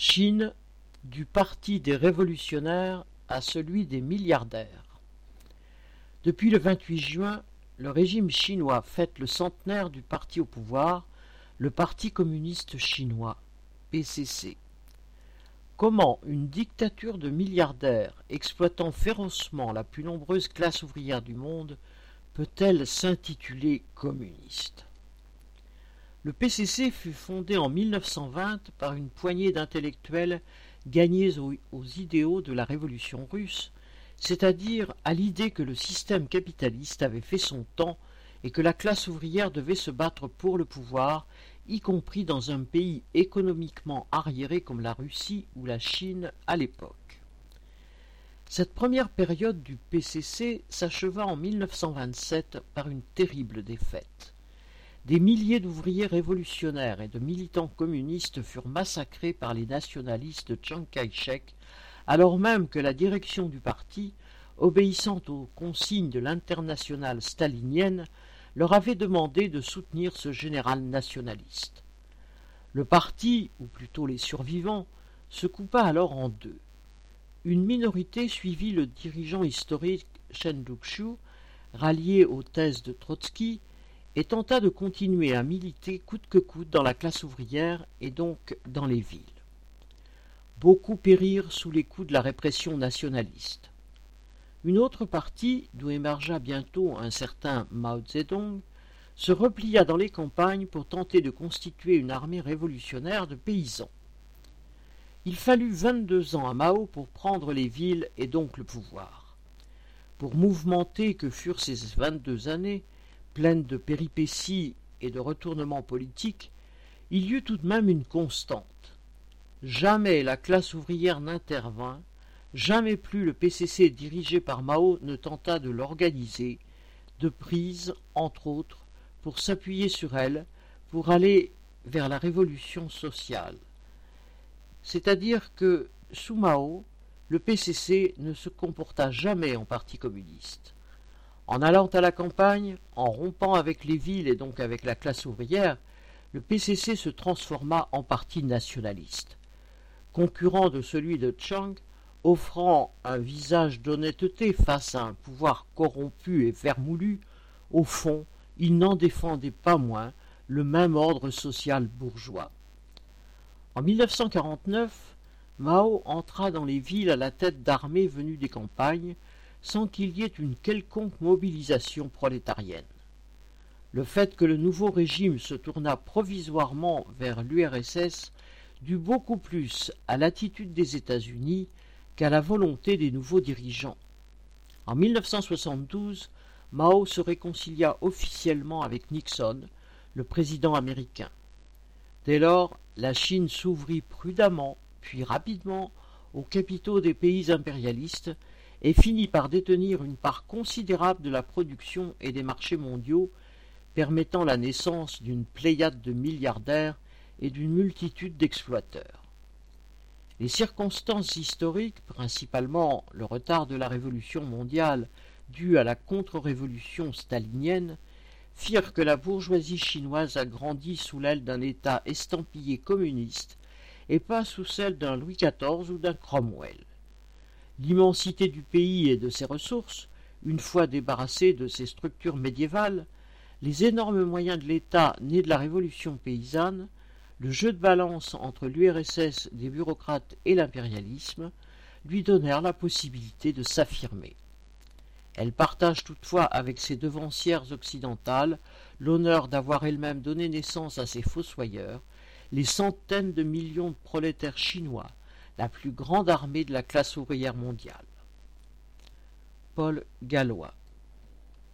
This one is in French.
Chine, du parti des révolutionnaires à celui des milliardaires. Depuis le 28 juin, le régime chinois fête le centenaire du parti au pouvoir, le Parti communiste chinois, PCC. Comment une dictature de milliardaires exploitant férocement la plus nombreuse classe ouvrière du monde peut-elle s'intituler communiste? Le PCC fut fondé en 1920 par une poignée d'intellectuels gagnés aux, aux idéaux de la révolution russe, c'est-à-dire à, l'idée que le système capitaliste avait fait son temps et que la classe ouvrière devait se battre pour le pouvoir y compris dans un pays économiquement arriéré comme la Russie ou la Chine à l'époque. Cette première période du PCC s'acheva en 1927 par une terrible défaite. Des milliers d'ouvriers révolutionnaires et de militants communistes furent massacrés par les nationalistes Chiang Kai-shek, alors même que la direction du parti, obéissant aux consignes de l'internationale stalinienne, leur avait demandé de soutenir ce général nationaliste. Le parti, ou plutôt les survivants, se coupa alors en deux. Une minorité suivit le dirigeant historique Chen Duxiu, rallié aux thèses de Trotsky, et tenta de continuer à militer coûte que coûte dans la classe ouvrière et donc dans les villes. Beaucoup périrent sous les coups de la répression nationaliste. Une autre partie, d'où émergea bientôt un certain Mao Zedong, se replia dans les campagnes pour tenter de constituer une armée révolutionnaire de paysans. Il fallut vingt-deux ans à Mao pour prendre les villes et donc le pouvoir. Pour mouvementer que furent ces vingt-deux années, pleines de péripéties et de retournements politiques, il y eut tout de même une constante. Jamais la classe ouvrière n'intervint, Jamais plus le PCC dirigé par Mao ne tenta de l'organiser, de prise, entre autres, pour s'appuyer sur elle, pour aller vers la révolution sociale. C'est-à-dire que, sous Mao, le PCC ne se comporta jamais en parti communiste. En allant à la campagne, en rompant avec les villes et donc avec la classe ouvrière, le PCC se transforma en parti nationaliste. Concurrent de celui de Chang, offrant un visage d'honnêteté face à un pouvoir corrompu et vermoulu, au fond, il n'en défendait pas moins le même ordre social bourgeois. En 1949, Mao entra dans les villes à la tête d'armées venues des campagnes, sans qu'il y ait une quelconque mobilisation prolétarienne. Le fait que le nouveau régime se tourna provisoirement vers l'URSS dut beaucoup plus à l'attitude des États-Unis qu'à la volonté des nouveaux dirigeants. En 1972, Mao se réconcilia officiellement avec Nixon, le président américain. Dès lors, la Chine s'ouvrit prudemment, puis rapidement, aux capitaux des pays impérialistes et finit par détenir une part considérable de la production et des marchés mondiaux, permettant la naissance d'une pléiade de milliardaires et d'une multitude d'exploiteurs. Les circonstances historiques, principalement le retard de la révolution mondiale dû à la contre-révolution stalinienne, firent que la bourgeoisie chinoise agrandit sous l'aile d'un État estampillé communiste et pas sous celle d'un Louis XIV ou d'un Cromwell. L'immensité du pays et de ses ressources, une fois débarrassées de ses structures médiévales, les énormes moyens de l'État nés de la révolution paysanne, le jeu de balance entre l'URSS des bureaucrates et l'impérialisme lui donnèrent la possibilité de s'affirmer. Elle partage toutefois avec ses devancières occidentales l'honneur d'avoir elle-même donné naissance à ces fossoyeurs, les centaines de millions de prolétaires chinois, la plus grande armée de la classe ouvrière mondiale. Paul Gallois